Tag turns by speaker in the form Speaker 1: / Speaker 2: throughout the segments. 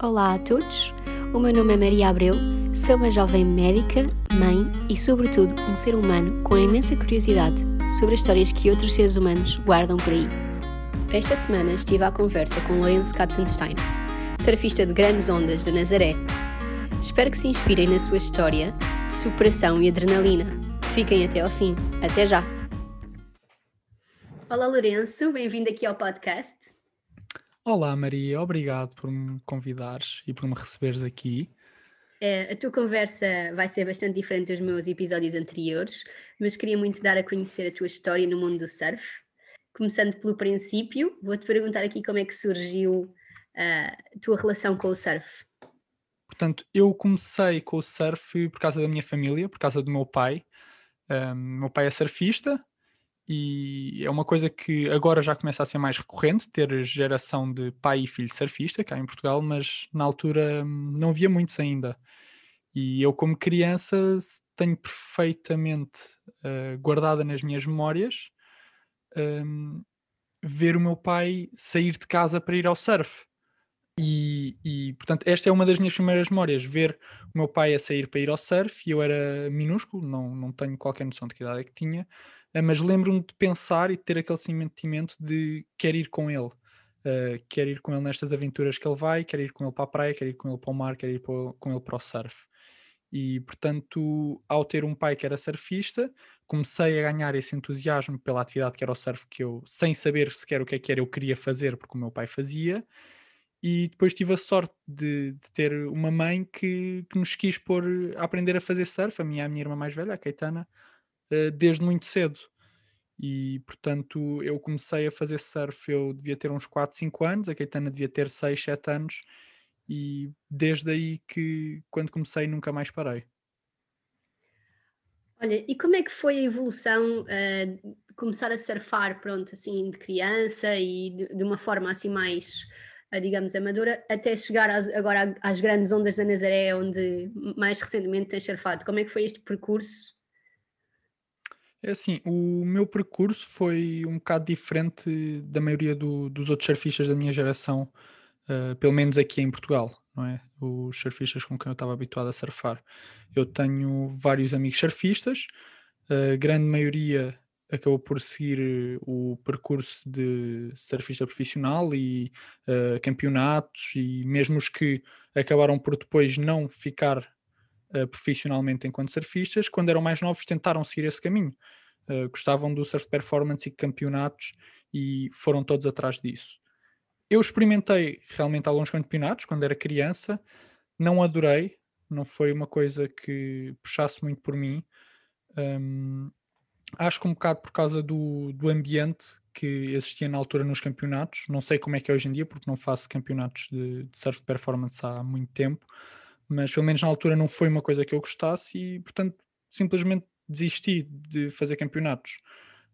Speaker 1: Olá a todos, o meu nome é Maria Abreu, sou uma jovem médica, mãe e, sobretudo, um ser humano com imensa curiosidade sobre as histórias que outros seres humanos guardam por aí. Esta semana estive à conversa com Lourenço Katzenstein, surfista de grandes ondas de Nazaré. Espero que se inspirem na sua história de superação e adrenalina. Fiquem até ao fim. Até já! Olá, Lourenço, bem-vindo aqui ao podcast.
Speaker 2: Olá, Maria, obrigado por me convidares e por me receberes aqui.
Speaker 1: Uh, a tua conversa vai ser bastante diferente dos meus episódios anteriores, mas queria muito dar a conhecer a tua história no mundo do surf. Começando pelo princípio, vou-te perguntar aqui como é que surgiu uh, a tua relação com o surf.
Speaker 2: Portanto, eu comecei com o surf por causa da minha família, por causa do meu pai. Um, meu pai é surfista, e é uma coisa que agora já começa a ser mais recorrente, ter geração de pai e filho surfista cá em Portugal, mas na altura hum, não havia muitos ainda. E eu, como criança, tenho perfeitamente uh, guardada nas minhas memórias um, ver o meu pai sair de casa para ir ao surf. E, e, portanto, esta é uma das minhas primeiras memórias: ver o meu pai a sair para ir ao surf. E eu era minúsculo, não, não tenho qualquer noção de que idade é que tinha Uh, mas lembro-me de pensar e de ter aquele sentimento de quer ir com ele. Uh, quer ir com ele nestas aventuras que ele vai, quer ir com ele para a praia, quer ir com ele para o mar, quer ir para, com ele para o surf. E portanto, ao ter um pai que era surfista, comecei a ganhar esse entusiasmo pela atividade que era o surf, que eu, sem saber sequer o que é que era, eu queria fazer porque o meu pai fazia. E depois tive a sorte de, de ter uma mãe que, que, nos quis pôr a aprender a fazer surf, a minha, a minha irmã mais velha, a Caetana, eh, desde muito cedo. E portanto eu comecei a fazer surf, eu devia ter uns 4, 5 anos, a Caetana devia ter 6, 7 anos, e desde aí que quando comecei nunca mais parei.
Speaker 1: Olha, e como é que foi a evolução uh, de começar a surfar, pronto, assim, de criança e de, de uma forma assim mais, digamos, amadora, até chegar às, agora às grandes ondas da Nazaré, onde mais recentemente tens surfado? Como é que foi este percurso
Speaker 2: é assim, o meu percurso foi um bocado diferente da maioria do, dos outros surfistas da minha geração, uh, pelo menos aqui em Portugal, não é? Os surfistas com quem eu estava habituado a surfar. Eu tenho vários amigos surfistas, a grande maioria acabou por seguir o percurso de surfista profissional e uh, campeonatos, e mesmo os que acabaram por depois não ficar uh, profissionalmente enquanto surfistas, quando eram mais novos tentaram seguir esse caminho. Uh, gostavam do surf performance e campeonatos e foram todos atrás disso. Eu experimentei realmente alguns campeonatos quando era criança, não adorei, não foi uma coisa que puxasse muito por mim. Um, acho que um bocado por causa do, do ambiente que existia na altura nos campeonatos. Não sei como é que é hoje em dia, porque não faço campeonatos de, de surf performance há muito tempo mas pelo menos na altura não foi uma coisa que eu gostasse e, portanto, simplesmente desisti de fazer campeonatos.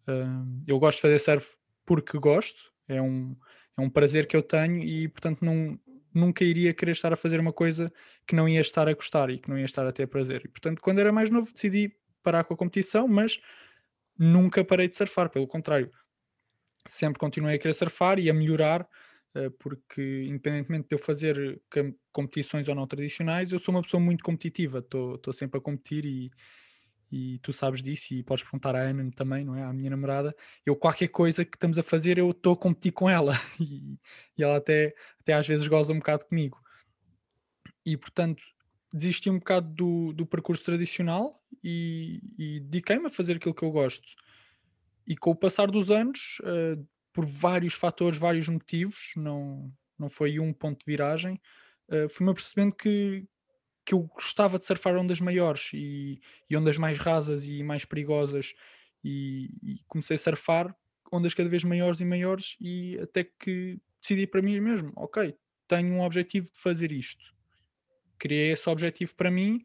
Speaker 2: Uh, eu gosto de fazer surf porque gosto, é um, é um prazer que eu tenho e, portanto, não, nunca iria querer estar a fazer uma coisa que não ia estar a gostar e que não ia estar a ter prazer. E, portanto, quando era mais novo, decidi parar com a competição, mas nunca parei de surfar, pelo contrário, sempre continuei a querer surfar e a melhorar eh, porque independentemente de eu fazer competições ou não tradicionais, eu sou uma pessoa muito competitiva, estou sempre a competir e, e tu sabes disso e podes perguntar à Ana também, não é? À minha namorada, eu qualquer coisa que estamos a fazer eu estou a competir com ela e, e, ela até, até às vezes goza um bocado comigo. E portanto desisti um bocado do, do percurso tradicional e, e dediquei-me a fazer aquilo que eu gosto. E com o passar dos anos, uh, por vários fatores, vários motivos, não, não foi um ponto de viragem, uh, fui-me percebendo que, que eu gostava de surfar ondas maiores e, e ondas mais rasas e mais perigosas e, e, comecei a surfar ondas cada vez maiores e maiores e até que decidi para mim mesmo, ok, tenho um objetivo de fazer isto. Criei esse objetivo para mim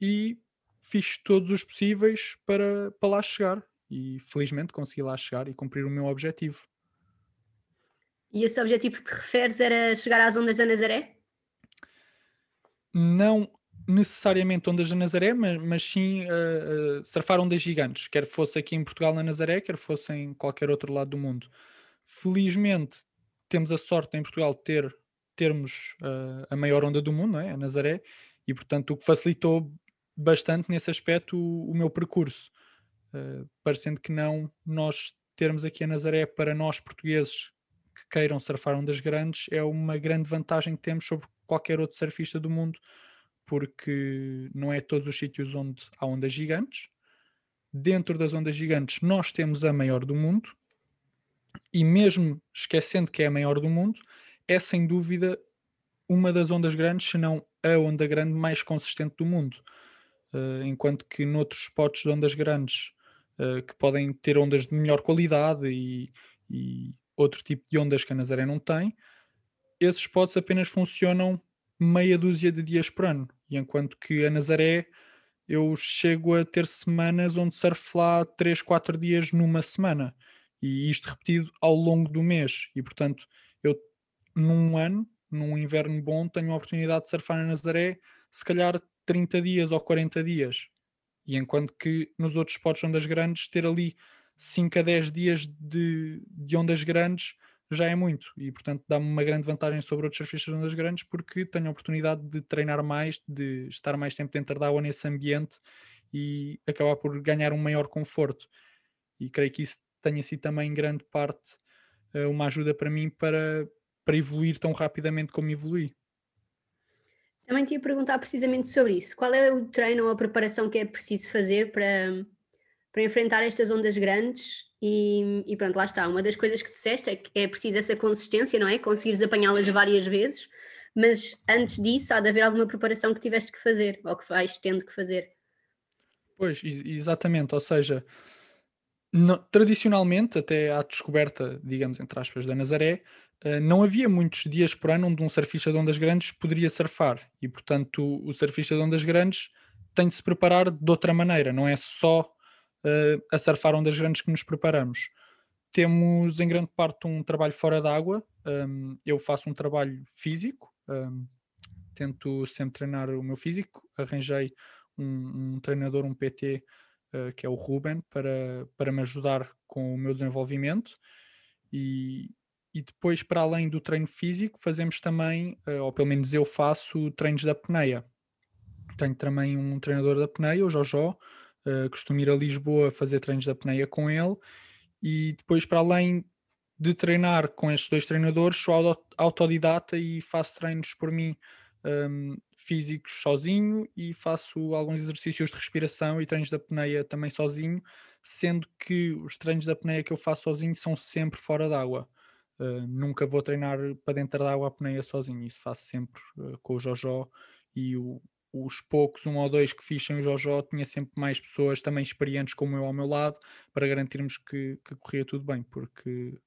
Speaker 2: e fiz todos os possíveis para, para lá chegar e felizmente consegui lá chegar e cumprir o meu objetivo.
Speaker 1: E esse objetivo que te referes era chegar às ondas da Nazaré?
Speaker 2: Não necessariamente ondas da Nazaré, mas, mas sim uh, uh, surfar ondas gigantes, quer fosse aqui em Portugal na Nazaré, quer fosse em qualquer outro lado do mundo. Felizmente temos a sorte em Portugal de ter termos uh, a maior onda do mundo, não é? a Nazaré, e portanto o que facilitou bastante nesse aspecto o, o meu percurso, uh, parecendo que não nós termos aqui a Nazaré para nós portugueses que queiram surfar ondas grandes é uma grande vantagem que temos sobre qualquer outro surfista do mundo, porque não é todos os sítios onde há ondas gigantes. Dentro das ondas gigantes, nós temos a maior do mundo, e mesmo esquecendo que é a maior do mundo, é sem dúvida uma das ondas grandes, se não a onda grande mais consistente do mundo. Uh, enquanto que noutros spots de ondas grandes uh, que podem ter ondas de melhor qualidade e, e, outro tipo de ondas que a Nazaré não tem, esses spots apenas funcionam meia dúzia de dias por ano. E enquanto que a Nazaré eu chego a ter semanas onde surfo lá 3, 4 dias numa semana. E isto repetido ao longo do mês. E portanto, eu num ano, num inverno bom, tenho a oportunidade de surfar na Nazaré, se calhar 30 dias ou 40 dias. E enquanto que nos outros spots ondas grandes, ter ali 5 a 10 dias de, de ondas grandes já é muito e portanto dá-me uma grande vantagem sobre outros surfistas de ondas grandes porque tenho a oportunidade de treinar mais, de estar mais tempo dentro da água nesse ambiente e acabar por ganhar um maior conforto e creio que isso tenha sido também em grande parte uh, uma ajuda para mim para, para evoluir tão rapidamente como evolui.
Speaker 1: Também te ia perguntar precisamente sobre isso. Qual é o treino ou a preparação que é preciso fazer para, para enfrentar estas ondas grandes? E, e pronto, lá está. Uma das coisas que disseste é que é preciso essa consistência, não é? Conseguires apanhá-las várias vezes, mas antes disso há de haver alguma preparação que tiveste que fazer ou que vais tendo que fazer.
Speaker 2: Pois, exatamente. Ou seja, no, tradicionalmente, até à descoberta, digamos, entre aspas, da Nazaré, não havia muitos dias por ano onde um surfista de ondas grandes poderia surfar. E, portanto, o, surfista de ondas grandes tem de se preparar de outra maneira, não é só uh, a surfar ondas grandes que nos preparamos. Temos, em grande parte, um trabalho fora d'água. Um, eu faço um trabalho físico, um, tento sempre treinar o meu físico. Arranjei um, um treinador, um PT uh, que é o Ruben, para, para me ajudar com o meu desenvolvimento. E, e depois, para além do treino físico, fazemos também, uh, ou pelo menos eu faço, treinos da apneia. Tenho também um treinador da apneia, o Jojó, uh, costumo ir a Lisboa fazer treinos da apneia com ele. E depois, para além de treinar com estes dois treinadores, sou autodidata e faço treinos por mim um, físicos sozinho e faço alguns exercícios de respiração e treinos da apneia também sozinho, sendo que os treinos da apneia que eu faço sozinho são sempre fora d'água. Uh, nunca vou treinar para dentro da água a apneia sozinho, isso faço sempre uh, com o Jojó e o, os poucos, um ou dois que fiz sem o Jojó, tinha sempre mais pessoas também experientes como eu ao meu lado para garantirmos que, que corria tudo bem, porque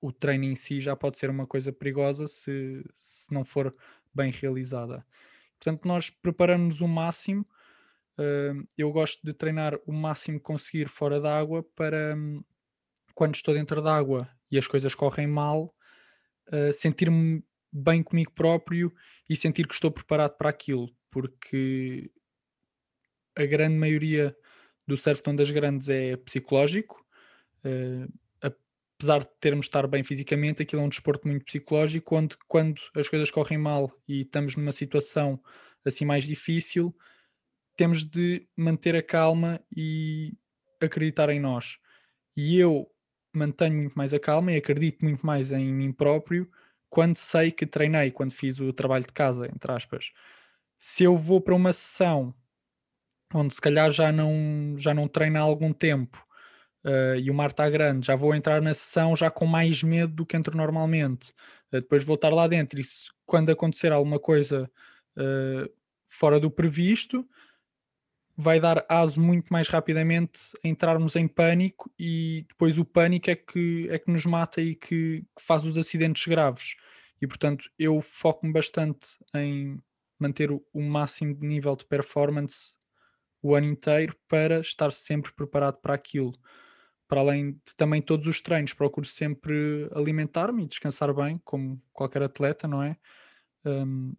Speaker 2: o treino em si já pode ser uma coisa perigosa se, se não for bem realizada. Portanto, nós preparamos o máximo. Uh, eu gosto de treinar o máximo que conseguir fora da água para um, quando estou dentro da água e as coisas correm mal, uh, sentir-me bem comigo próprio e sentir que estou preparado para aquilo, porque a grande maioria do surf de ondas grandes é psicológico. Uh, apesar de termos de estar bem fisicamente, aquilo é um desporto muito psicológico, onde quando as coisas correm mal e estamos numa situação assim mais difícil, temos de manter a calma e acreditar em nós. E eu mantenho muito mais a calma e acredito muito mais em mim próprio quando sei que treinei, quando fiz o trabalho de casa, entre aspas. Se eu vou para uma sessão onde se calhar já não, já não treino há algum tempo uh, e o mar está grande, já vou entrar na sessão já com mais medo do que entro normalmente. Uh, depois vou estar lá dentro e se, quando acontecer alguma coisa uh, fora do previsto, vai dar aso muito mais rapidamente a entrarmos em pânico e depois o pânico é que, é que nos mata e que, que faz os acidentes graves. E portanto eu foco-me bastante em manter o, o máximo de nível de performance o ano inteiro para estar sempre preparado para aquilo para além de também todos os treinos, procuro sempre alimentar-me e descansar bem, como qualquer atleta, não é? Um,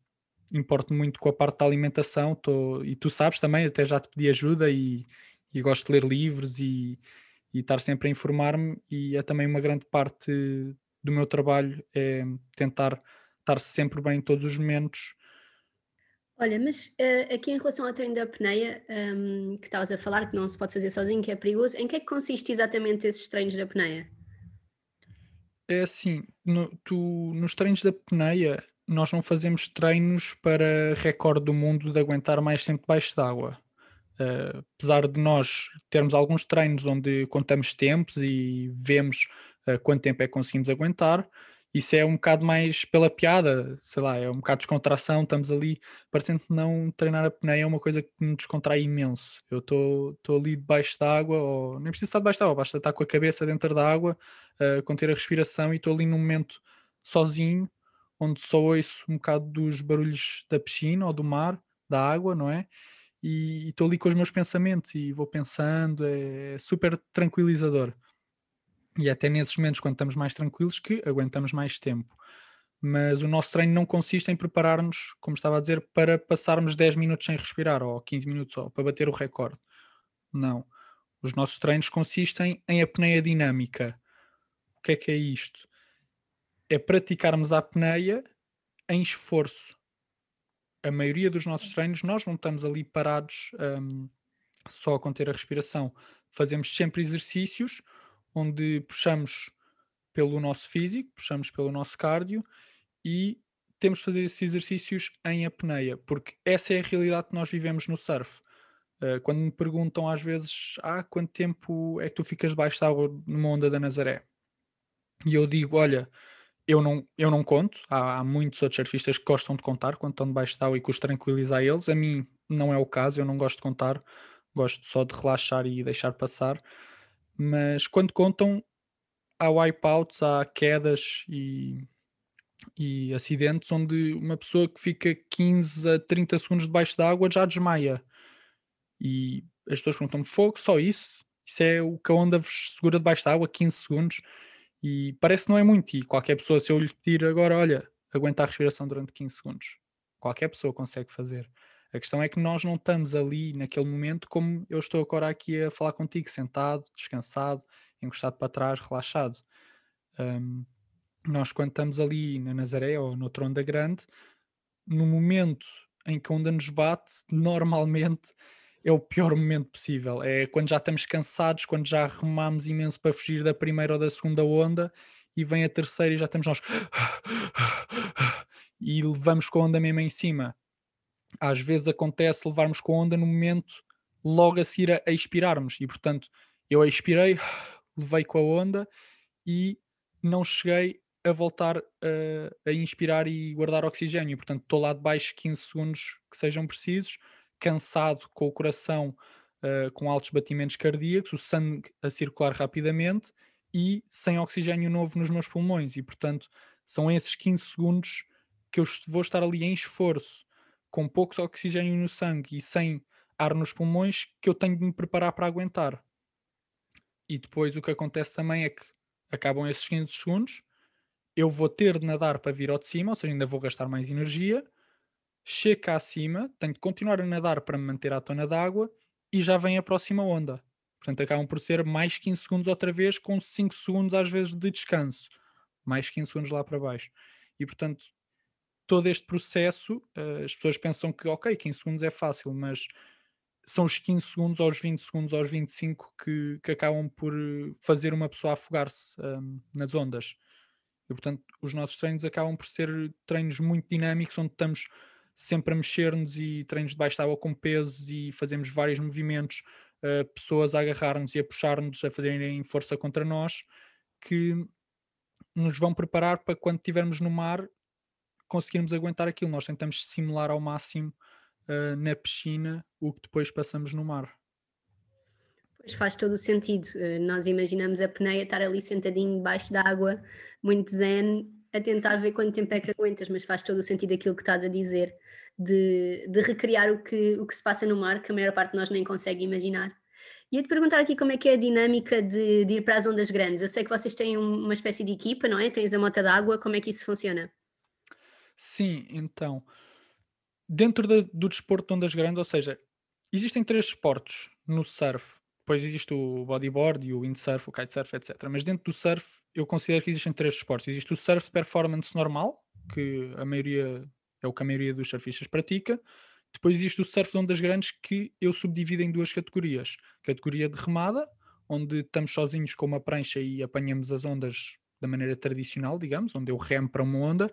Speaker 2: importo muito com a parte da alimentação, tô, e tu sabes também, até já te pedi ajuda e, e gosto de ler livros e, e estar sempre a informar-me, e é também uma grande parte do meu trabalho é tentar estar sempre bem em todos os momentos.
Speaker 1: Olha, mas uh, aqui em relação ao treino da apneia, um, que estavas a falar, que não se pode fazer sozinho, que é perigoso, em que é que consiste exatamente esses treinos da apneia?
Speaker 2: É assim, no, tu, nos treinos da apneia, nós não fazemos treinos para recorde do mundo de aguentar mais tempo debaixo d'água. Uh, apesar de nós termos alguns treinos onde contamos tempos e vemos uh, quanto tempo é que conseguimos aguentar, isso é um bocado mais pela piada, sei lá, é um bocado de descontração, estamos ali, parecendo não treinar a pneia é uma coisa que me descontrai imenso. Eu estou ali debaixo da água, ou nem preciso estar debaixo da água, basta estar com a cabeça dentro da água, uh, conter a respiração e estou ali num momento sozinho, onde só ouço um bocado dos barulhos da piscina ou do mar, da água, não é? E estou ali com os meus pensamentos e vou pensando, é super tranquilizador. E é até nesses momentos, quando estamos mais tranquilos, que aguentamos mais tempo. Mas o nosso treino não consiste em preparar-nos, como estava a dizer, para passarmos 10 minutos sem respirar, ou 15 minutos, ou para bater o recorde. Não. Os nossos treinos consistem em apneia dinâmica. O que é que é isto? É praticarmos a apneia em esforço. A maioria dos nossos treinos, nós não estamos ali parados um, só a conter a respiração. Fazemos sempre exercícios onde puxamos pelo nosso físico, puxamos pelo nosso cardio e temos de fazer esses exercícios em apneia, porque essa é a realidade que nós vivemos no surf. Uh, quando me perguntam às vezes, ah, quanto tempo é que tu ficas debaixo da água numa onda da Nazaré? E eu digo, olha, eu não, eu não conto, há, há muitos outros surfistas que gostam de contar quando estão debaixo da água e que os tranquilizar eles, a mim não é o caso, eu não gosto de contar, gosto só de relaxar e deixar passar, mas quando contam, há wipeouts, há quedas e, e acidentes onde uma pessoa que fica 15 a 30 segundos debaixo d'água já desmaia. E as pessoas perguntam-me, fogo, só isso? Isso é o que a onda vos segura debaixo d'água, 15 segundos. E parece que não é muito. E qualquer pessoa, se eu lhe pedir agora, olha, aguenta a respiração durante 15 segundos, qualquer pessoa consegue fazer. A questão é que nós não estamos ali naquele momento como eu estou agora aqui a falar contigo, sentado, descansado, encostado para trás, relaxado. Um, nós, quando estamos ali na Nazaré ou no Tronda Grande, no momento em que a onda nos bate, normalmente é o pior momento possível. É quando já estamos cansados, quando já arrumamos imenso para fugir da primeira ou da segunda onda e vem a terceira e já estamos nós e levamos com a onda mesmo em cima às vezes acontece levarmos com a onda no momento logo a seguir a, expirarmos e portanto eu expirei, levei com a onda e não cheguei a voltar a, a inspirar e guardar oxigênio. Portanto, estou lá de baixo 15 segundos que sejam precisos, cansado com o coração uh, com altos batimentos cardíacos, o sangue a circular rapidamente e sem oxigênio novo nos meus pulmões. E portanto, são esses 15 segundos que eu vou estar ali em esforço com pouco oxigênio no sangue e sem ar nos pulmões que eu tenho de me preparar para aguentar. E depois o que acontece também é que acabam esses 15 segundos, eu vou ter de nadar para vir ao de cima, ou seja, ainda vou gastar mais energia, chego cá acima, tenho de continuar a nadar para me manter à tona d'água e já vem a próxima onda. Portanto, acabam por ser mais 15 segundos outra vez, com 5 segundos às vezes de descanso. Mais 15 segundos lá para baixo. E portanto, todo este processo, uh, as pessoas pensam que, ok, 15 segundos é fácil, mas são os 15 segundos, aos 20 segundos, aos 25 que, que acabam por fazer uma pessoa afogar-se um, ehm, nas ondas. E, portanto, os nossos treinos acabam por ser treinos muito dinâmicos, onde estamos sempre a mexer-nos e treinos de água com pesos e fazemos vários movimentos, uh, pessoas a agarrar-nos e a puxar-nos, a fazerem força contra nós, que nos vão preparar para quando estivermos no mar conseguirmos aguentar aquilo. Nós tentamos simular ao máximo uh, na piscina o que depois passamos no mar.
Speaker 1: Pois faz todo o sentido. Uh, nós imaginamos a peneia estar ali sentadinho debaixo da água, muito zen, a tentar ver quanto tempo é que aguentas, mas faz todo o sentido aquilo que estás a dizer, de, de recriar o que, o que se passa no mar, que a maior parte de nós nem consegue imaginar. Ia-te perguntar aqui como é que é a dinâmica de, de, ir para as ondas grandes. Eu sei que vocês têm uma espécie de equipa, não é? Tens a mota d'água, como é que isso funciona?
Speaker 2: Sim, então, dentro do desporto de ondas grandes, ou seja, existem três esportes no surf. Depois existe o bodyboard e o windsurf, o kitesurf, etc. Mas dentro do surf, eu considero que existem três esportes. Existe o surf performance normal, que a maioria é o que a maioria dos surfistas pratica. Depois existe o surf de ondas grandes que eu subdivido em duas categorias. Categoria de remada, onde estamos sozinhos com uma prancha e apanhamos as ondas da maneira tradicional, digamos, onde eu remo para uma onda,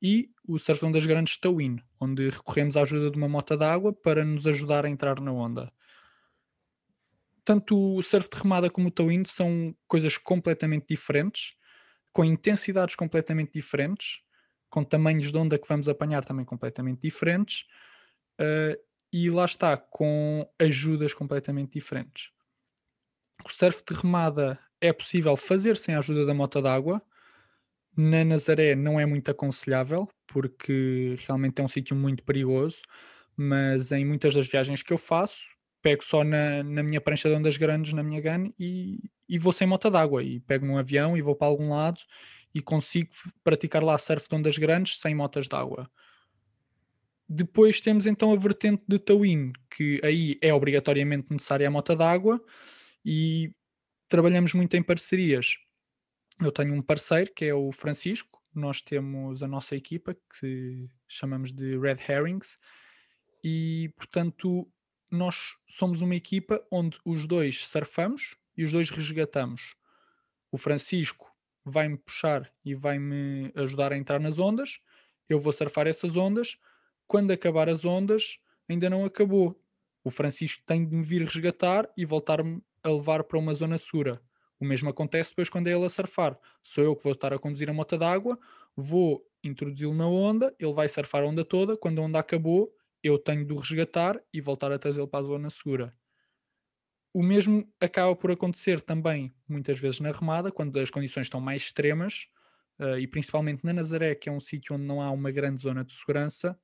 Speaker 2: e o surf de ondas grandes tow-in, onde recorremos à ajuda de uma mota d'água para nos ajudar a entrar na onda. Tanto o surf de remada como o tow-in são coisas completamente diferentes, com intensidades completamente diferentes, com tamanhos de onda que vamos apanhar também completamente diferentes, uh, e lá está, com ajudas completamente diferentes. O surf de remada é possível fazer sem a ajuda da moto d'água. Na Nazaré não é muito aconselhável, porque realmente é um sítio muito perigoso, mas em muitas das viagens que eu faço, pego só na, na minha prancha de ondas grandes, na minha gun, e, e vou sem moto d'água. E pego num avião e vou para algum lado e consigo praticar lá surf de ondas grandes sem motas d'água. Depois temos então a vertente de Tawin, que aí é obrigatoriamente necessária a mota d'água e trabalhamos muito em parcerias. Eu tenho um parceiro que é o Francisco, nós temos a nossa equipa que chamamos de Red Herrings e portanto nós somos uma equipa onde os dois surfamos e os dois resgatamos. O Francisco vai-me puxar e vai-me ajudar a entrar nas ondas, eu vou surfar essas ondas. Quando acabar as ondas, ainda não acabou. O Francisco tem de me vir resgatar e voltar-me a levar para uma zona segura. O mesmo acontece depois quando é ele a surfar. Sou eu que vou estar a conduzir a moto d'água, vou introduzi-lo na onda, ele vai surfar a onda toda, quando a onda acabou, eu tenho de o resgatar e voltar a trazê-lo para a zona segura. O mesmo acaba por acontecer também muitas vezes na remada, quando as condições estão mais extremas, uh, e principalmente na Nazaré, que é um sítio onde não há uma grande zona de segurança.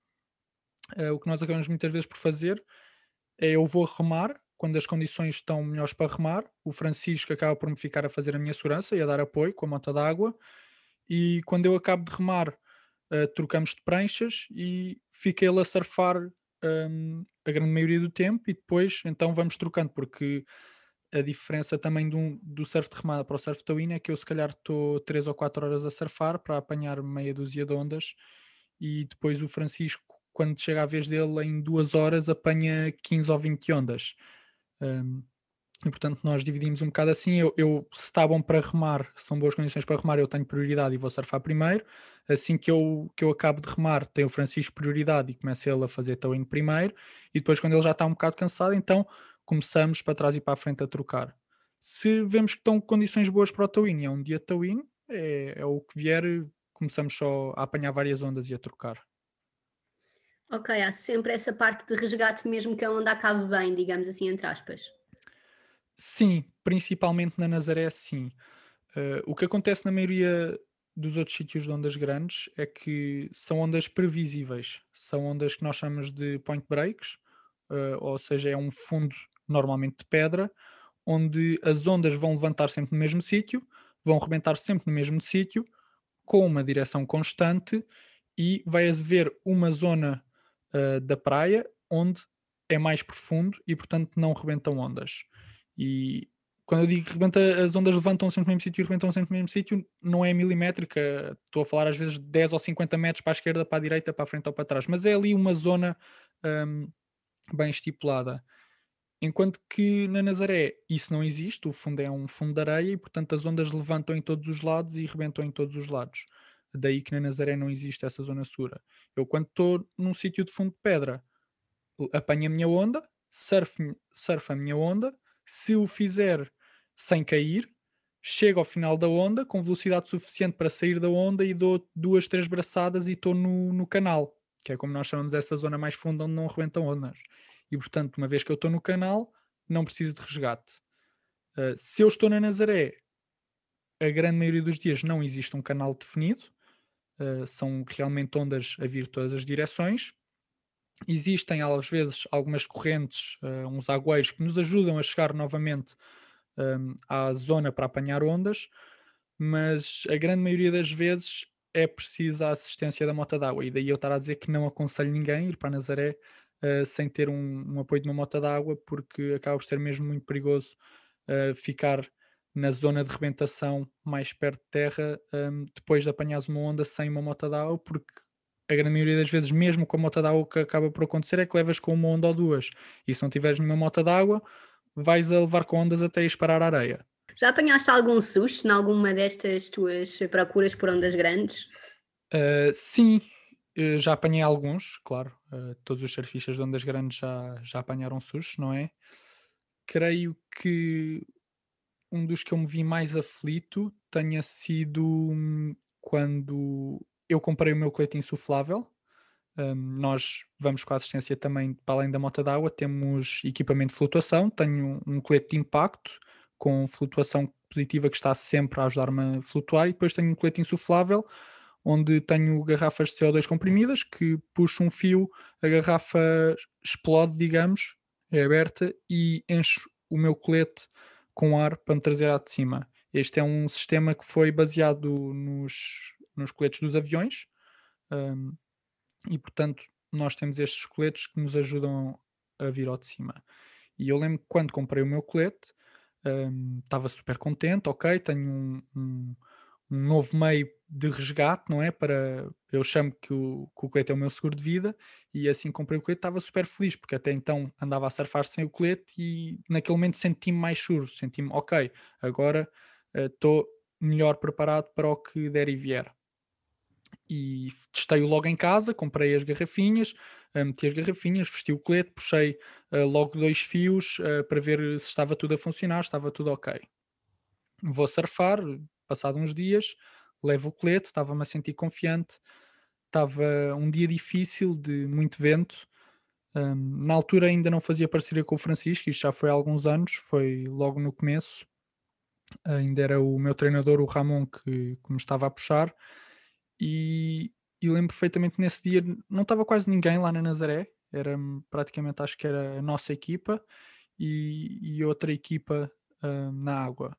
Speaker 2: Uh, o que nós acabamos muitas vezes por fazer é eu vou remar, quando as condições estão melhores para remar, o Francisco acaba por me ficar a fazer a minha segurança e a dar apoio com a moto d'água. E quando eu acabo de remar, uh, trocamos de pranchas e fica ele a surfar um, a grande maioria do tempo e depois então vamos trocando, porque a diferença também do, do surf de remada para o surf towing é que eu se calhar estou 3 ou 4 horas a surfar para apanhar meia dúzia de ondas e depois o Francisco, quando chega a vez dele, em duas horas apanha 15 ou 20 ondas. Um, e portanto nós dividimos um bocado assim. Eu, eu, se está bom para remar, se são boas condições para remar, eu tenho prioridade e vou surfar primeiro. Assim que eu, que eu acabo de remar, tem o Francisco prioridade e começa ele a fazer towing primeiro. E depois, quando ele já está um bocado cansado, então começamos para trás e para a frente a trocar. Se vemos que estão condições boas para o towing é um dia towing, é, é o que vier, começamos só a apanhar várias ondas e a trocar.
Speaker 1: Ok, há sempre essa parte de resgate, mesmo que a onda acabe bem, digamos assim, entre aspas.
Speaker 2: Sim, principalmente na Nazaré, sim. Uh, o que acontece na maioria dos outros sítios de ondas grandes é que são ondas previsíveis. São ondas que nós chamamos de point breaks, uh, ou seja, é um fundo normalmente de pedra, onde as ondas vão levantar sempre no mesmo sítio, vão rebentar sempre no mesmo sítio, com uma direção constante, e vai haver uma zona uh, da praia onde é mais profundo e, portanto, não rebentam ondas. E quando eu digo que rebenta, as ondas levantam sempre no mesmo sítio e rebentam sempre no mesmo sítio, não é milimétrica. Estou a falar às vezes de 10 ou 50 metros para a esquerda, para a direita, para a frente ou para trás. Mas é ali uma zona um, bem estipulada. Enquanto que na Nazaré isso não existe, o fundo é um fundo de areia e portanto as ondas levantam em todos os lados e rebentam em todos os lados. Daí que na Nazaré não existe essa zona segura. Eu quando estou num sítio de fundo de pedra, apanho a minha onda, surfo, surfo a minha onda, se o fizer sem cair, chego ao final da onda com velocidade suficiente para sair da onda e dou duas, três braçadas e estou no, no canal, que é como nós chamamos essa zona mais funda onde não rebentam ondas. E portanto, uma vez que eu estou no canal, não preciso de resgate. Uh, se eu estou na Nazaré, a grande maioria dos dias não existe um canal definido, uh, são realmente ondas a vir todas as direções. Existem às vezes algumas correntes, uh, uns agueiros que nos ajudam a chegar novamente um, à zona para apanhar ondas, mas a grande maioria das vezes é precisa a assistência da moto d'água. E daí eu estar a dizer que não aconselho ninguém ir para Nazaré uh, sem ter um, um, apoio de uma moto d'água, porque acaba por ser mesmo muito perigoso uh, ficar na zona de rebentação mais perto de terra, um, depois de apanhares uma onda sem uma mota d'água, porque a grande maioria das vezes, mesmo com a mota d'água, o que acaba por acontecer é que levas com uma onda ou duas, e se não tiveres nenhuma mota d'água, vais a levar com ondas até esperar a areia.
Speaker 1: Já apanhaste algum susto em alguma destas tuas procuras por ondas grandes?
Speaker 2: Uh, sim, já apanhei alguns, claro. Uh, todos os surfistas de ondas grandes já, já apanharam sustos, não é? Creio que um dos que eu me vi mais aflito tenha sido hum, quando eu comprei o meu colete insuflável. Um, nós vamos com a assistência também para além da mota d'água, temos equipamento de flutuação, tenho um colete de impacto com flutuação positiva que está sempre a ajudar-me a flutuar e depois tenho um colete insuflável onde tenho garrafas de CO2 comprimidas que puxo um fio, a garrafa explode, digamos, é aberta e encho o meu colete com ar para me trazer à de cima. Este é um sistema que foi baseado nos, nos coletes dos aviões um, e, portanto, nós temos estes coletes que nos ajudam a vir ao de cima. E eu lembro que quando comprei o meu colete, um, estava super contente, ok, tenho um, um, um, novo meio de resgate, não é? Para eu chamo que o, que o colete é o meu seguro de vida e assim comprei o colete, estava super feliz, porque até então andava a surfar sem o colete e naquele momento senti-me mais seguro, senti-me, ok, agora estou uh, melhor preparado para o que der e vier. E testei-o logo em casa, comprei as garrafinhas, uh, meti as garrafinhas, vesti o colete, puxei uh, logo dois fios para ver se estava tudo a funcionar, estava tudo ok. Vou surfar, passado uns dias, levo o colete, estava-me a sentir confiante, estava um dia difícil, de muito vento. Um, na altura ainda não fazia parceria com o Francisco, isto já foi há alguns anos, foi logo no começo. Ainda era o meu treinador, o Ramon, que, que me estava a puxar. E, e lembro perfeitamente nesse dia, não estava quase ninguém lá na Nazaré, era praticamente, acho que era a nossa equipa e, e outra equipa um, na água.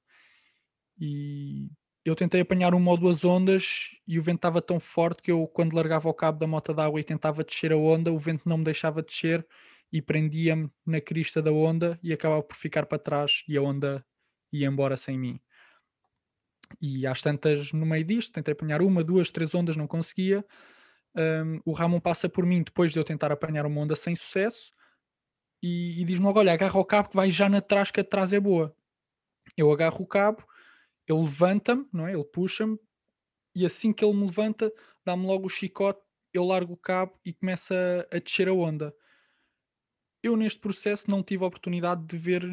Speaker 2: E eu tentei apanhar uma ou duas ondas e o vento estava tão forte que eu, quando largava o cabo da mota d'água e tentava descer a onda, o vento não me deixava descer e prendia-me na crista da onda e acabava por ficar para trás e a onda ia embora sem mim. E às tantas, no meio disto, tentei apanhar uma, duas, três ondas, não conseguia. Um, o Ramon passa por mim depois de eu tentar apanhar uma onda sem sucesso e, e diz-me logo: Olha, agarra o cabo que vai já na trás, que atrás é boa. Eu agarro o cabo ele levanta-me, não é? Ele puxa-me e assim que ele me levanta, dá-me logo o chicote, eu largo o cabo e começa a, a descer a onda. Eu neste processo não tive a oportunidade de ver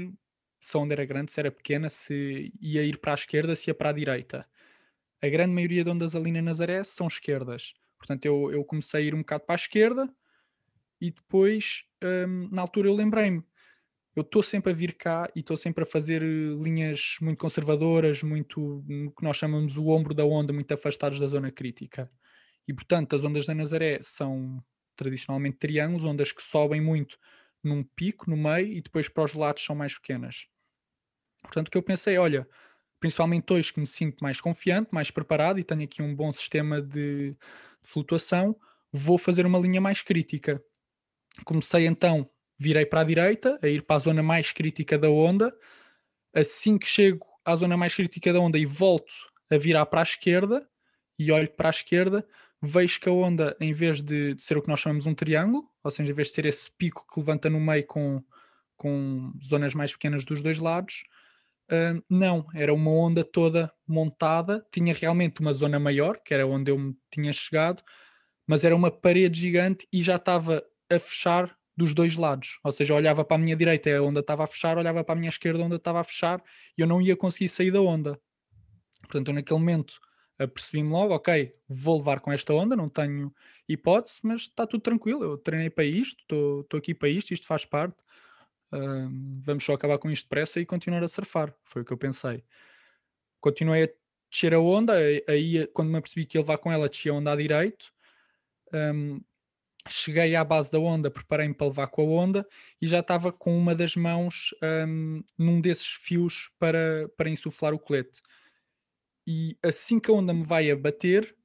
Speaker 2: se a onda era grande, se era pequena, se ia ir para a esquerda, se ia para a direita. A grande maioria de ondas ali na Nazaré são esquerdas. Portanto, eu, eu comecei a ir um bocado para a esquerda e depois, hum, na altura, eu lembrei-me: eu estou sempre a vir cá e estou sempre a fazer eh, linhas muito conservadoras, muito que nós chamamos o ombro da onda, muito afastados da zona crítica. E portanto, as ondas da Nazaré são tradicionalmente triângulos, ondas que sobem muito num pico, no meio, e depois para os lados são mais pequenas. Portanto, o que eu pensei, olha, principalmente hoje que me sinto mais confiante, mais preparado e tenho aqui um bom sistema de, de flutuação, vou fazer uma linha mais crítica. Comecei então virei para a direita, a ir para a zona mais crítica da onda. Assim que chego à zona mais crítica da onda e volto a virar para a esquerda e olho para a esquerda, vejo que a onda, em vez de, de ser o que nós chamamos um triângulo, ou seja, em vez de ser esse pico que levanta no meio com, com zonas mais pequenas dos dois lados, uh, não, era uma onda toda montada, tinha realmente uma zona maior, que era onde eu me tinha chegado, mas era uma parede gigante e já estava a fechar dos dois lados. Ou seja, olhava para a minha direita a onda estava a fechar, olhava para a minha esquerda a onda estava a fechar e eu não ia conseguir sair da onda. Portanto, eu naquele momento percebi-me logo, ok, vou levar com esta onda, não tenho hipótese, mas está tudo tranquilo, eu treinei para isto, estou aqui para isto, isto faz parte, vamos só acabar com isto depressa e continuar a surfar, foi o que eu pensei. Continuei a descer a onda, aí quando me apercebi que ia levar com ela, descia a onda à direito, um, cheguei à base da onda, preparei-me para levar com a onda e já estava com uma das mãos um, num desses fios para, para insuflar o colete. E assim que a onda me vai a bater,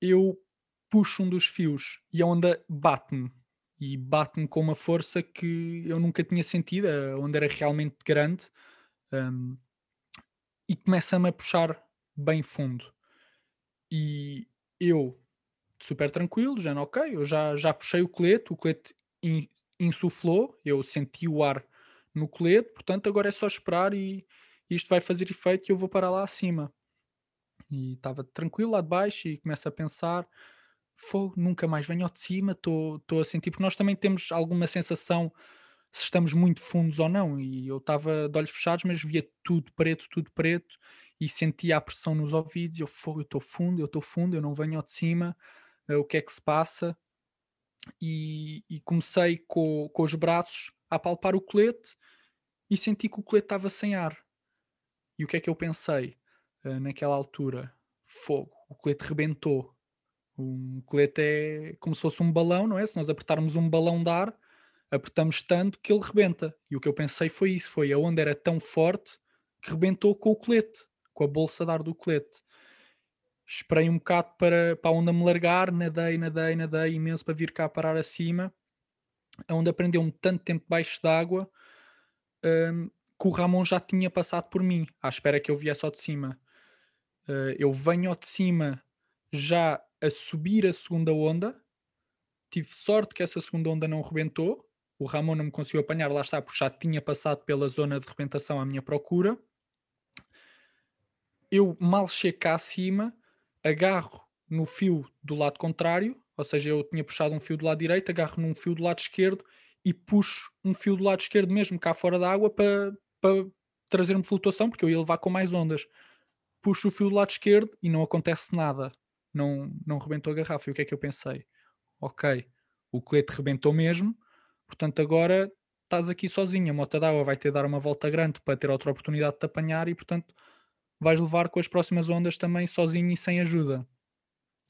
Speaker 2: eu puxo um dos fios e a onda bate-me. E bate-me com uma força que eu nunca tinha sentido. A onda era realmente grande. Um, e começa-me a puxar bem fundo. E eu, super tranquilo, já não ok, eu já, já puxei o colete, o colete in, insuflou, eu senti o ar no colete, portanto agora é só esperar e isto vai fazer efeito e eu vou parar lá acima. E estava tranquilo lá de baixo e começo a pensar, fogo, nunca mais venho ao de cima, estou a sentir, porque nós também temos alguma sensação se estamos muito fundos ou não. E eu estava de olhos fechados, mas via tudo preto, tudo preto, e sentia a pressão nos ouvidos. Eu, fogo, eu estou fundo, eu estou fundo, eu não venho ao de cima, uh, o que é que se passa? E, e comecei com, com os braços a palpar o colete e senti que o colete estava sem ar. E o que é que eu pensei uh, naquela altura? Fogo, o colete rebentou. Um colete é como se fosse um balão, não é? Se nós apertarmos um balão de ar, apertamos tanto que ele rebenta. E o que eu pensei foi isso: foi a onda era tão forte que rebentou com o colete, com a bolsa de ar do colete. Esperei um bocado para, para a onda me largar, nadei, nadei, nadei imenso para vir cá parar acima. A onda prendeu-me tanto tempo debaixo d'água um, que o Ramon já tinha passado por mim, à espera que eu viesse ao de cima. Uh, eu venho ao de cima já a subir a segunda onda. Tive sorte que essa segunda onda não rebentou. O Ramon não me conseguiu apanhar, lá está, porque já tinha passado pela zona de rebentação à minha procura. Eu mal chego cá acima, agarro no fio do lado contrário, ou seja, eu tinha puxado um fio do lado direito, agarro num fio do lado esquerdo e puxo um fio do lado esquerdo mesmo cá fora da água para, para trazer-me flutuação, porque eu ia levar com mais ondas. Puxo o fio do lado esquerdo e não acontece nada não, não rebentou a garrafa. E o que é que eu pensei? Ok, o colete rebentou mesmo, portanto agora estás aqui sozinho, a mota d'água vai ter de dar uma volta grande para ter outra oportunidade de te apanhar e portanto vais levar com as próximas ondas também sozinho e sem ajuda.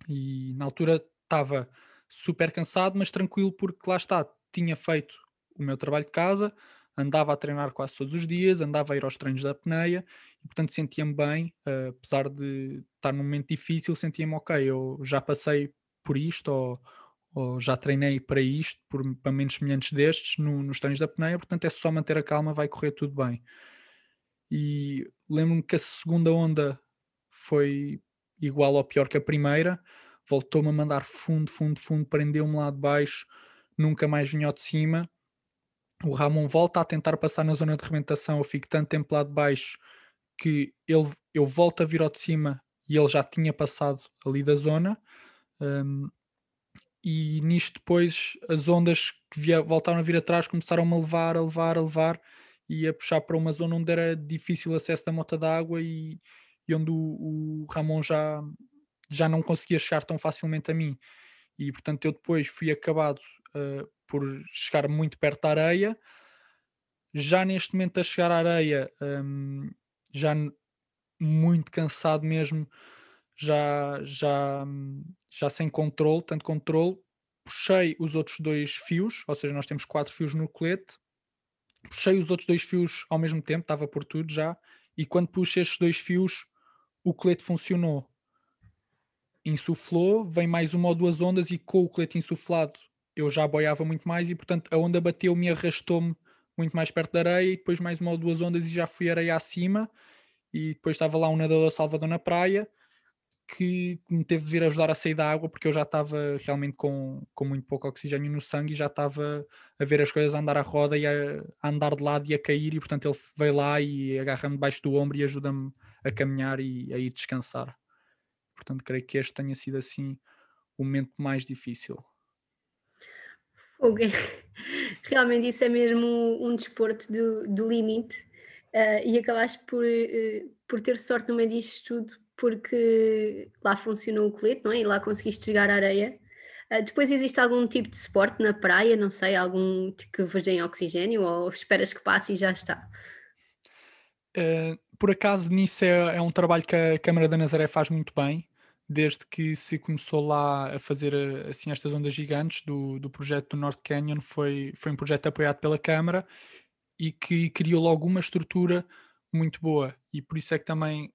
Speaker 2: E na altura estava super cansado, mas tranquilo porque lá está, tinha feito o meu trabalho de casa, andava a treinar quase todos os dias, andava a ir aos treinos da apneia e portanto sentia-me bem, uh, apesar de estar num momento difícil, sentia-me ok, eu já passei por isto ou, ou já treinei para isto, por, para menos semelhantes destes, no, nos treinos da apneia, portanto é só manter a calma, vai correr tudo bem. E lembro-me que a segunda onda foi igual ou pior que a primeira, voltou-me a mandar fundo, fundo, fundo, prendeu-me lá de baixo, nunca mais vinha ao de cima o Ramon volta a tentar passar na zona de arrebentação, eu fico tanto tempo lá de baixo que ele, eu volto a vir ao de cima e ele já tinha passado ali da zona. Um, e nisto depois as ondas que via, voltaram a vir atrás começaram a levar, a levar, a levar e a puxar para uma zona onde era difícil acesso da mota d'água e, e onde o, o, Ramon já, já não conseguia chegar tão facilmente a mim. E portanto eu depois fui acabado uh, por chegar muito perto da areia. Já neste momento a chegar à areia, um, já muito cansado mesmo, já, já, já sem controle, tanto controle, puxei os outros dois fios, ou seja, nós temos quatro fios no colete, puxei os outros dois fios ao mesmo tempo, estava por tudo já, e quando puxei estes dois fios, o colete funcionou. Insuflou, vem mais uma ou duas ondas e com o colete insuflado eu já boiava muito mais e, portanto, a onda bateu-me e arrastou-me muito mais perto da areia e depois mais uma ou duas ondas e já fui areia acima e depois estava lá um nadador salvador na praia que me teve de vir ajudar a sair da água porque eu já estava realmente com, com muito pouco oxigênio no sangue e já estava a ver as coisas a andar à roda e a, a andar de lado e a cair e portanto ele veio lá e agarra-me debaixo do ombro e ajuda-me a caminhar e a ir descansar. Portanto, creio que este tenha sido assim o momento mais difícil.
Speaker 1: Realmente isso é mesmo um desporto do, do limite uh, e acabaste por, uh, por ter sorte no meio disto tudo porque lá funcionou o colete, não é? E lá conseguiste chegar à areia. Uh, depois existe algum tipo de suporte na praia, não sei, algum tipo que vos deem oxigênio ou esperas que passe e já está?
Speaker 2: por acaso nisso é, é um trabalho que a Câmara da Nazaré faz muito bem desde que se começou lá a fazer eh, assim estas ondas gigantes do, do projeto do North Canyon foi, foi um projeto apoiado pela Câmara e que criou logo uma estrutura muito boa. E por isso é que também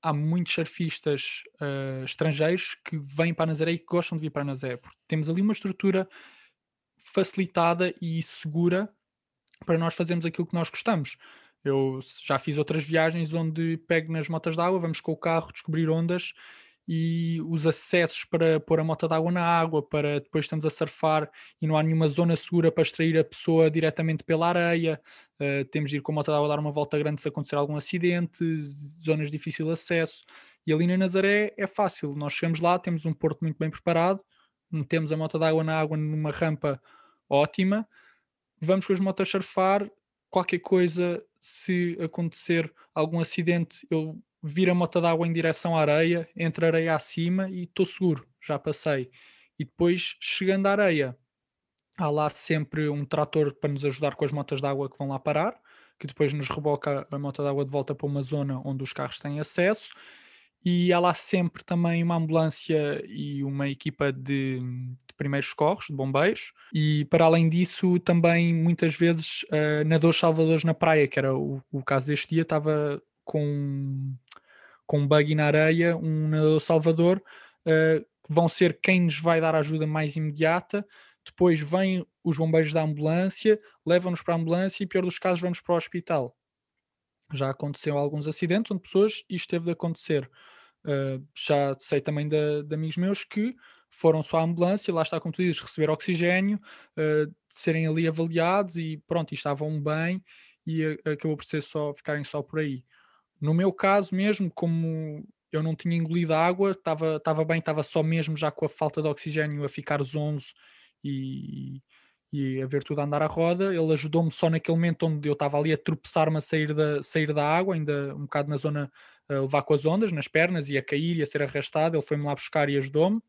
Speaker 2: há muitos surfistas uh, estrangeiros que vêm para Nazaré e que gostam de vir para Nazaré porque temos ali uma estrutura facilitada e segura para nós fazermos aquilo que nós gostamos. Eu já fiz outras viagens onde pego nas motas d'água, vamos com o carro descobrir ondas e os acessos para pôr a moto d'água na água, para depois estamos a surfar e não há nenhuma zona segura para extrair a pessoa diretamente pela areia. Uh, temos de ir com a moto d'água dar uma volta grande se acontecer algum acidente, zonas de difícil acesso. E ali na Nazaré é fácil, nós chegamos lá, temos um porto muito bem preparado, metemos a moto d'água na água numa rampa ótima, vamos com as motos surfar, qualquer coisa, se acontecer algum acidente, eu viro a moto d'água em direção à areia, entre areia acima e estou seguro, já passei. E depois, chegando à areia, há lá sempre um trator para nos ajudar com as motas d'água que vão lá parar, que depois nos reboca a moto d'água de volta para uma zona onde os carros têm acesso e há lá sempre também uma ambulância e uma equipa de, de primeiros socorros, de bombeiros, e para além disso também muitas vezes uh, nadadores salvadores na praia, que era o, o caso deste dia, estava com, com um buggy na areia, um nadador salvador, uh, vão ser quem nos vai dar ajuda mais imediata, depois vêm os bombeiros da ambulância, levam-nos para a ambulância e, pior dos casos, vamos para o hospital já aconteceu alguns acidentes onde pessoas, isto teve de acontecer. Uh, já sei também de, de, amigos meus que foram só à ambulância, lá está como tu dizes, receber oxigênio, uh, serem ali avaliados e pronto, e estavam bem e acabou por ser só, ficarem só por aí. No meu caso mesmo, como eu não tinha engolido água, estava bem, estava só mesmo já com a falta de oxigênio a ficar zonzo e, e a ver tudo a andar à roda. Ele ajudou-me só naquele momento onde eu estava ali a tropeçar-me a sair da, sair da água, ainda um bocado na zona a levar com as ondas nas pernas e a cair e a ser arrastado. Ele foi-me lá buscar e ajudou-me.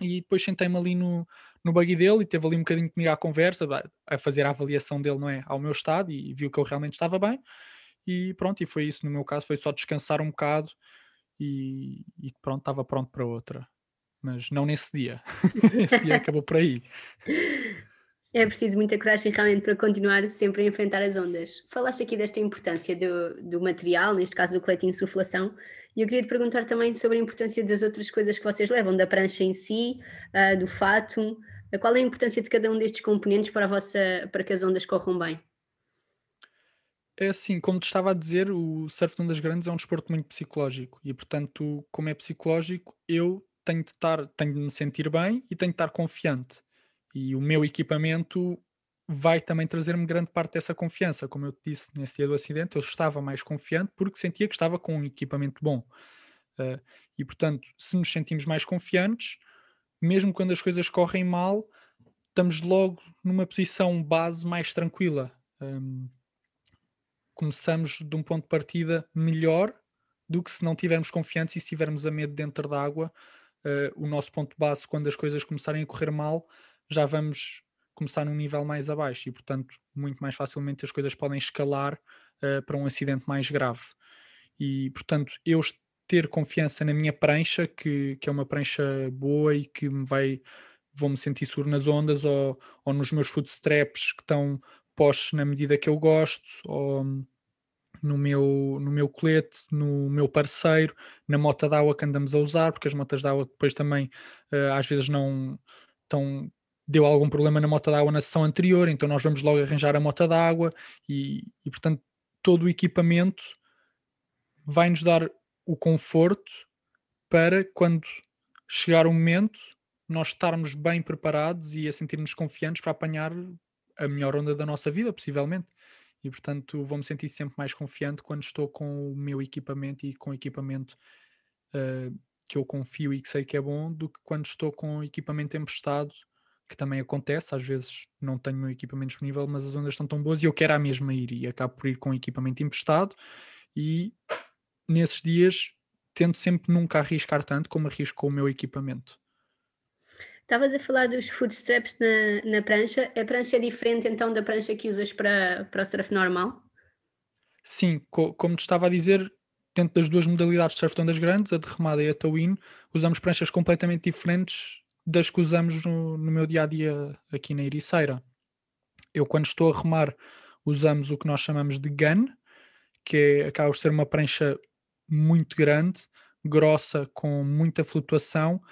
Speaker 2: E depois sentei-me ali no, no buggy dele e teve ali um bocadinho comigo à conversa, a fazer a avaliação dele, não é? Ao meu estado e viu que eu realmente estava bem. E pronto, e foi isso no meu caso, foi só descansar um bocado e, e pronto, estava pronto para outra. Mas não nesse dia. Esse dia acabou por aí.
Speaker 1: É preciso muita coragem realmente para continuar sempre a enfrentar as ondas. Falaste aqui desta importância do, do material, neste caso do colete de insuflação, e eu queria te perguntar também sobre a importância das outras coisas que vocês levam, da prancha em si, uh, do fato. Qual é a importância de cada um destes componentes para, vossa, para que as ondas corram bem?
Speaker 2: É assim, como te estava a dizer, o surf de ondas grandes é um desporto muito psicológico e, portanto, como é psicológico, eu tenho de estar, tenho de me sentir bem e tenho de estar confiante. E o meu equipamento vai também trazer-me grande parte dessa confiança. Como eu te disse nesse dia do acidente, eu estava mais confiante porque sentia que estava com um equipamento bom. Uh, e portanto, se nos sentimos mais confiantes, mesmo quando as coisas correm mal, estamos logo numa posição base mais tranquila. Um, começamos de um ponto de partida melhor do que se não tivermos confiança e se estivermos a medo dentro da água. Uh, o nosso ponto base, quando as coisas começarem a correr mal, já vamos começar num nível mais abaixo e, portanto, muito mais facilmente as coisas podem escalar uh, para um acidente mais grave. E, portanto, eu ter confiança na minha prancha, que, que é uma prancha boa e que me vai vou-me sentir seguro nas ondas ou, ou nos meus footstraps que estão postos na medida que eu gosto ou no meu, no meu colete, no meu parceiro, na mota d'água que andamos a usar, porque as motas d'água depois também uh, às vezes não deu algum problema na moto d'água na sessão anterior, então nós vamos logo arranjar a moto d'água e, e, portanto, todo o equipamento vai nos dar o conforto para quando chegar o momento nós estarmos bem preparados e a sentirmos confiantes para apanhar a melhor onda da nossa vida, possivelmente. E portanto vou-me sentir sempre mais confiante quando estou com o meu equipamento e com equipamento uh, que eu confio e que sei que é bom, do que quando estou com equipamento emprestado que também acontece, às vezes não tenho meu equipamento disponível, mas as ondas estão tão boas e eu quero à mesma ir e acabo por ir com equipamento emprestado e nesses dias tento sempre nunca arriscar tanto como arrisco com o meu equipamento.
Speaker 1: Estavas a falar dos footstraps na, na prancha. A prancha é diferente então da prancha que usas para, para o surf normal?
Speaker 2: Sim, co como te estava a dizer, dentro das duas modalidades de surf de ondas grandes, a de remada e a towin, usamos pranchas completamente diferentes das que usamos no, no meu dia a dia aqui na Ericeira. Eu, quando estou a remar, usamos o que nós chamamos de gun, que é, acaba por ser uma prancha muito grande, grossa, com muita flutuação,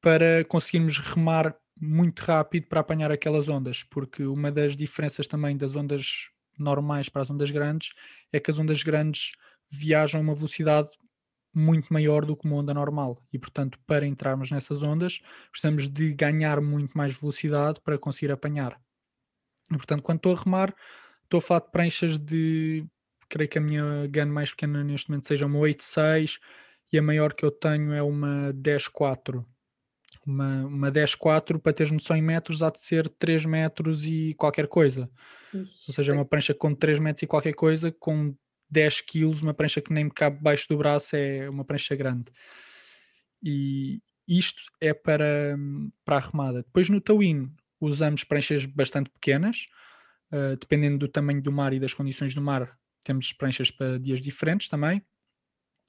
Speaker 2: para conseguirmos remar muito rápido para apanhar aquelas ondas, porque uma das diferenças também das ondas normais para as ondas grandes é que as ondas grandes viajam a uma velocidade muito maior do que uma onda normal. E portanto para entrarmos nessas ondas precisamos de ganhar muito mais velocidade para conseguir apanhar. E portanto quando estou a remar estou a falar de pranchas de creio que a minha gun mais pequena neste momento seja uma 8.6 e a maior que eu tenho é uma 10.4 uma, uma 10.4 para teres noção em metros há de ser 3 metros e qualquer coisa. Ixi, ou seja, é uma prancha com 3 metros e qualquer coisa com 10 quilos, uma prancha que nem me cabe baixo do braço é uma prancha grande. E isto é para, para a remada. Depois no Tawin usamos pranchas bastante pequenas. Uh, dependendo do tamanho do mar e das condições do mar temos pranchas para dias diferentes também,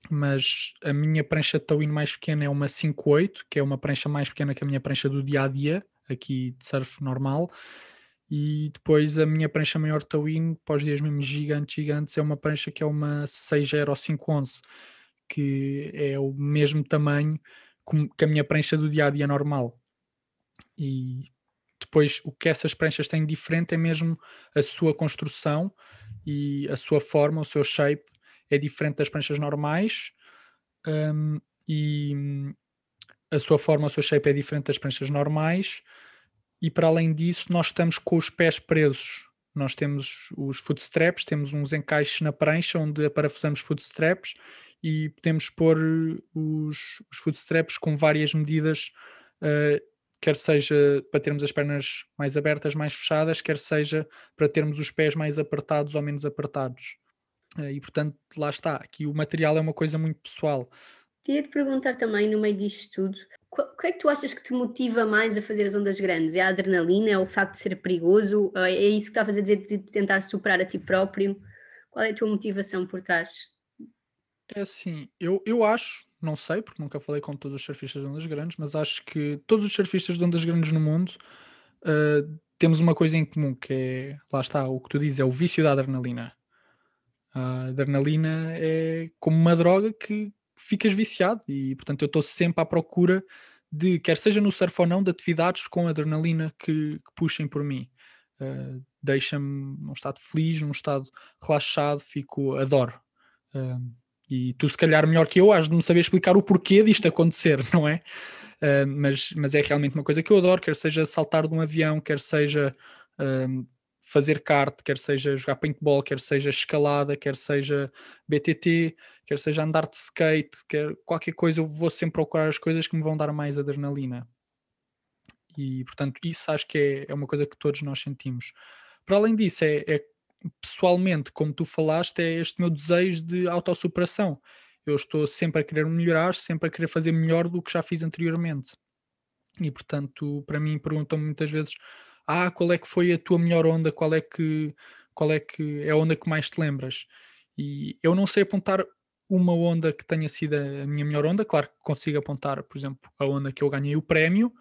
Speaker 2: mas a minha prancha de towing mais pequena é uma 5.8, que é uma prancha mais pequena que a minha prancha do dia a dia, aqui de surf normal. E depois a minha prancha maior towing, para os dias mesmo gigantes, gigantes, é uma prancha que é uma 6.0 ou 5.11, que é o mesmo tamanho que a minha prancha do dia a dia normal. E depois o que essas pranchas têm diferente é mesmo a sua construção e a sua forma, o seu shape é diferente das pranchas normais um, e a sua forma, o seu shape é diferente das pranchas normais e para além disso nós estamos com os pés presos nós temos os footstraps, temos uns encaixes na prancha onde parafusamos footstraps e podemos pôr os, os footstraps com várias medidas uh, quer seja para termos as pernas mais abertas, mais fechadas, quer seja para termos os pés mais apertados ou menos apertados. Eh, e portanto, lá está, aqui o material é uma coisa muito pessoal.
Speaker 1: Queria te perguntar também, no meio disto tudo, o que é que tu achas que te motiva mais a fazer as ondas grandes? É a adrenalina? É o facto de ser perigoso? É isso que estavas a dizer de tentar superar a ti próprio? Qual é a tua motivação por trás?
Speaker 2: É assim, eu, eu acho, não sei, porque nunca falei com todos os surfistas de ondas grandes, mas acho que todos os surfistas de ondas grandes no mundo uh, temos uma coisa em comum, que é, lá está, o que tu dizes, é o vício da adrenalina. A adrenalina é como uma droga que ficas viciado e, portanto, eu estou sempre à procura de, quer seja no surf ou não, de atividades com adrenalina que, que puxem por mim. Uh, Deixa-me num estado feliz, num estado relaxado, fico, adoro. Uh, e tu, se calhar, melhor que eu, has de me saber explicar o porquê disto acontecer, não é? Uh, mas, mas é realmente uma coisa que eu adoro, quer seja saltar de um avião, quer seja fazer kart, quer seja jogar paintball, quer seja escalada, quer seja BTT, quer seja andar de skate, quer qualquer coisa, eu vou sempre procurar as coisas que me vão dar mais adrenalina. E portanto, isso acho que é, é uma coisa que todos nós sentimos. Para além disso, é, é pessoalmente, como tu falaste, é este meu desejo de autossuperação. Eu estou sempre a querer melhorar, sempre a querer fazer melhor do que já fiz anteriormente. E portanto, para mim perguntam-me muitas vezes: "Ah, qual é que foi a tua melhor onda? Qual é que qual é que é a onda que mais te lembras?" E eu não sei apontar uma onda que tenha sido a minha melhor onda, claro que consigo apontar, por exemplo, a onda que eu ganhei o prémio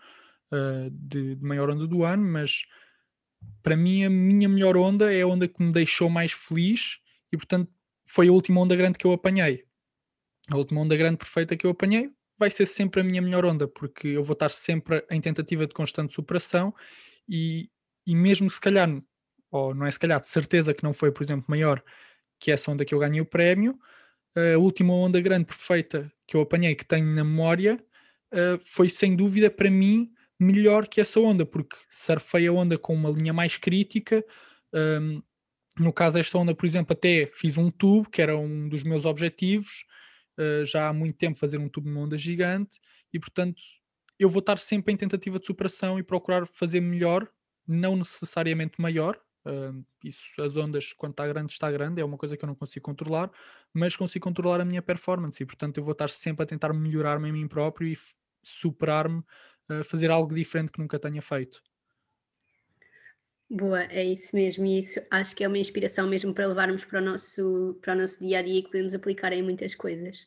Speaker 2: uh, de, de maior onda do ano, mas para mim a minha melhor onda é a onda que me deixou mais feliz e portanto foi a última onda grande que eu apanhei. A última onda grande perfeita que eu apanhei vai ser sempre a minha melhor onda, porque eu vou estar sempre em tentativa de constante superação e, e mesmo se calhar, ou não é se calhar, de certeza que não foi, por exemplo, maior que essa onda que eu ganhei o prémio, a última onda grande perfeita que eu apanhei, que tenho na memória, eh, foi sem dúvida para mim melhor que essa onda, porque surfei a onda com uma linha mais crítica. Um, no caso, esta onda, por exemplo, até fiz um tubo, que era um dos meus objetivos, uh, já há muito tempo fazer um tubo numa onda gigante, e portanto eu vou estar sempre em tentativa de superação e procurar fazer melhor, não necessariamente maior. Uh, isso, as ondas, quando está grande, está grande, é uma coisa que eu não consigo controlar, mas consigo controlar a minha performance, e portanto eu vou estar sempre a tentar melhorar-me a mim próprio e superar-me fazer algo diferente que nunca tenha feito.
Speaker 1: Boa, é isso mesmo, e isso acho que é uma inspiração mesmo para levarmos para o nosso, para o nosso dia a dia e que podemos aplicar em muitas coisas.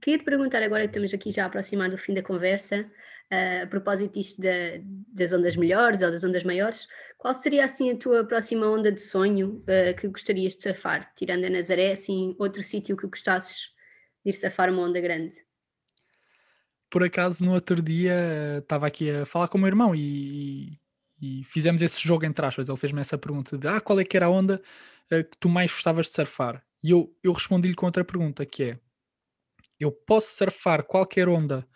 Speaker 1: Queria te perguntar agora que estamos aqui já a aproximar do fim da conversa, uh, a propósito disto da, das ondas melhores ou das ondas maiores, qual seria assim a tua próxima onda de sonho uh, que gostarias de surfar? Tirando a Nazaré, assim, outro sítio que gostasses de ir surfar uma onda grande?
Speaker 2: por acaso no outro dia estava aqui a falar com o meu irmão e, e fizemos esse jogo entre aspas. Ele fez-me essa pergunta de ah, qual é que era a onda uh, que tu mais gostavas de surfar? E eu, eu respondi-lhe com outra pergunta que é eu posso surfar qualquer onda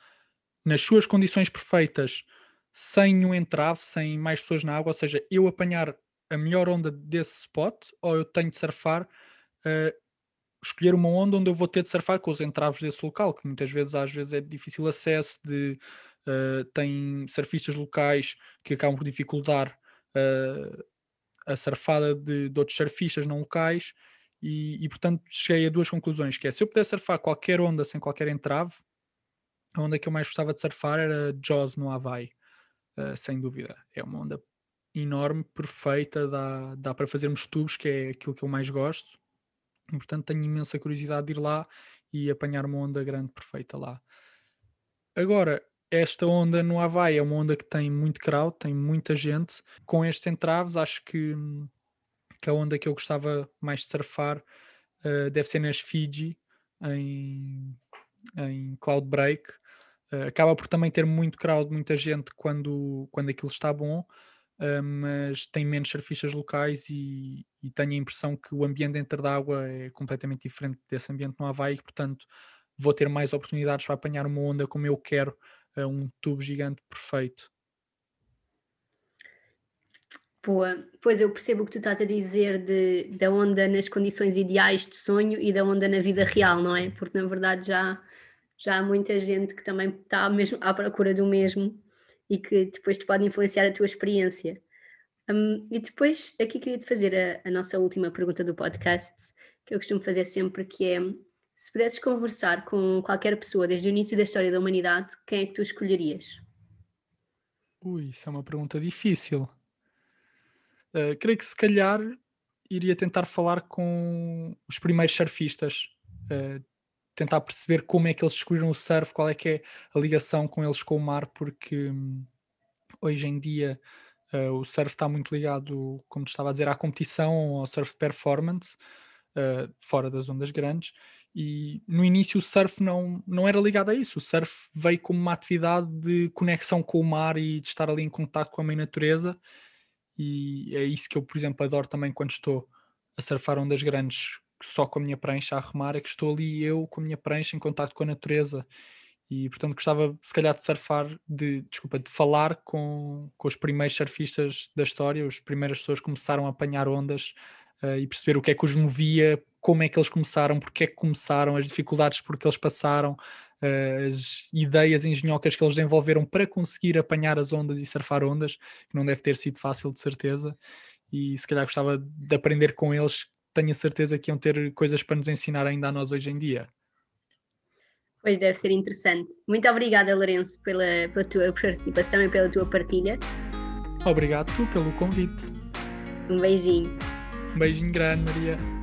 Speaker 2: nas suas condições perfeitas sem nenhum entrave, sem mais pessoas na água, ou seja, eu apanhar a melhor onda desse spot ou eu tenho de surfar uh, escolher uma onda onde eu vou ter de surfar com os entraves desse local, que muitas vezes às vezes é difícil acesso, de uh, tem surfistas locais que acabam por dificultar uh, a surfada de, de, outros surfistas não locais e, e, portanto cheguei a duas conclusões, que é se eu pudesse surfar qualquer onda sem qualquer entrave, a onda que eu mais gostava de surfar era Jaws no Havaí, uh, sem dúvida. É uma onda enorme, perfeita, dá, dá para fazermos tubos, que é aquilo que eu mais gosto. E, portanto, tenho imensa curiosidade de ir lá e apanhar uma onda grande perfeita lá. Agora, esta onda no Havaí é uma onda que tem muito crowd, tem muita gente. Com estes entraves, acho que, que a onda que eu gostava mais de surfar uh, deve ser nas Fiji, em, em Cloud Break. Uh, acaba por também ter muito crowd, muita gente quando, quando aquilo está bom uh, mas tem menos surfistas locais e, e, tenho a impressão que o ambiente dentro da água é completamente diferente desse ambiente no Havaí, portanto vou ter mais oportunidades para apanhar uma onda como eu quero, uh, um tubo gigante perfeito.
Speaker 1: Boa, pois eu percebo o que tu estás a dizer de, da onda nas condições ideais de sonho e da onda na vida real, não é? Porque na verdade já, já há muita gente que também está mesmo à procura do mesmo e que depois te pode influenciar a tua experiência. Um, e depois, aqui queria-te fazer a, a, nossa última pergunta do podcast, que eu costumo fazer sempre, que é se pudesses conversar com qualquer pessoa desde o início da história da humanidade, quem é que tu escolherias?
Speaker 2: Ui, isso é uma pergunta difícil. Uh, creio que se calhar iria tentar falar com os primeiros surfistas, uh, tentar perceber como é que eles descobriram o surf, qual é que é a ligação com eles com o mar, porque hum, hoje em dia uh, o surf está muito ligado, como estava a dizer, à competição, ao surf performance, uh, fora das ondas grandes, e no início o surf não, não era ligado a isso, o surf veio como uma atividade de conexão com o mar e de estar ali em contato com a mãe natureza, e é isso que eu, por exemplo, adoro também quando estou a surfar ondas grandes só com a minha prancha a remar, é que estou ali eu com a minha prancha em contato com a natureza. E portanto gostava se calhar de surfar, de, desculpa, de falar com, com os primeiros surfistas da história, as primeiras pessoas que começaram a apanhar ondas uh, e perceber o que é que os movia, como é que eles começaram, porque é que começaram, as dificuldades por que eles passaram, uh, as ideias engenhocas que eles desenvolveram para conseguir apanhar as ondas e surfar ondas, que não deve ter sido fácil de certeza. E se calhar gostava de aprender com eles tenho a certeza que iam ter coisas para nos ensinar ainda a nós hoje em dia.
Speaker 1: Pois deve ser interessante. Muito obrigada, Lourenço, pela, pela tua participação e pela tua partilha.
Speaker 2: Obrigado tu pelo convite.
Speaker 1: Um beijinho.
Speaker 2: Um beijinho grande, Maria.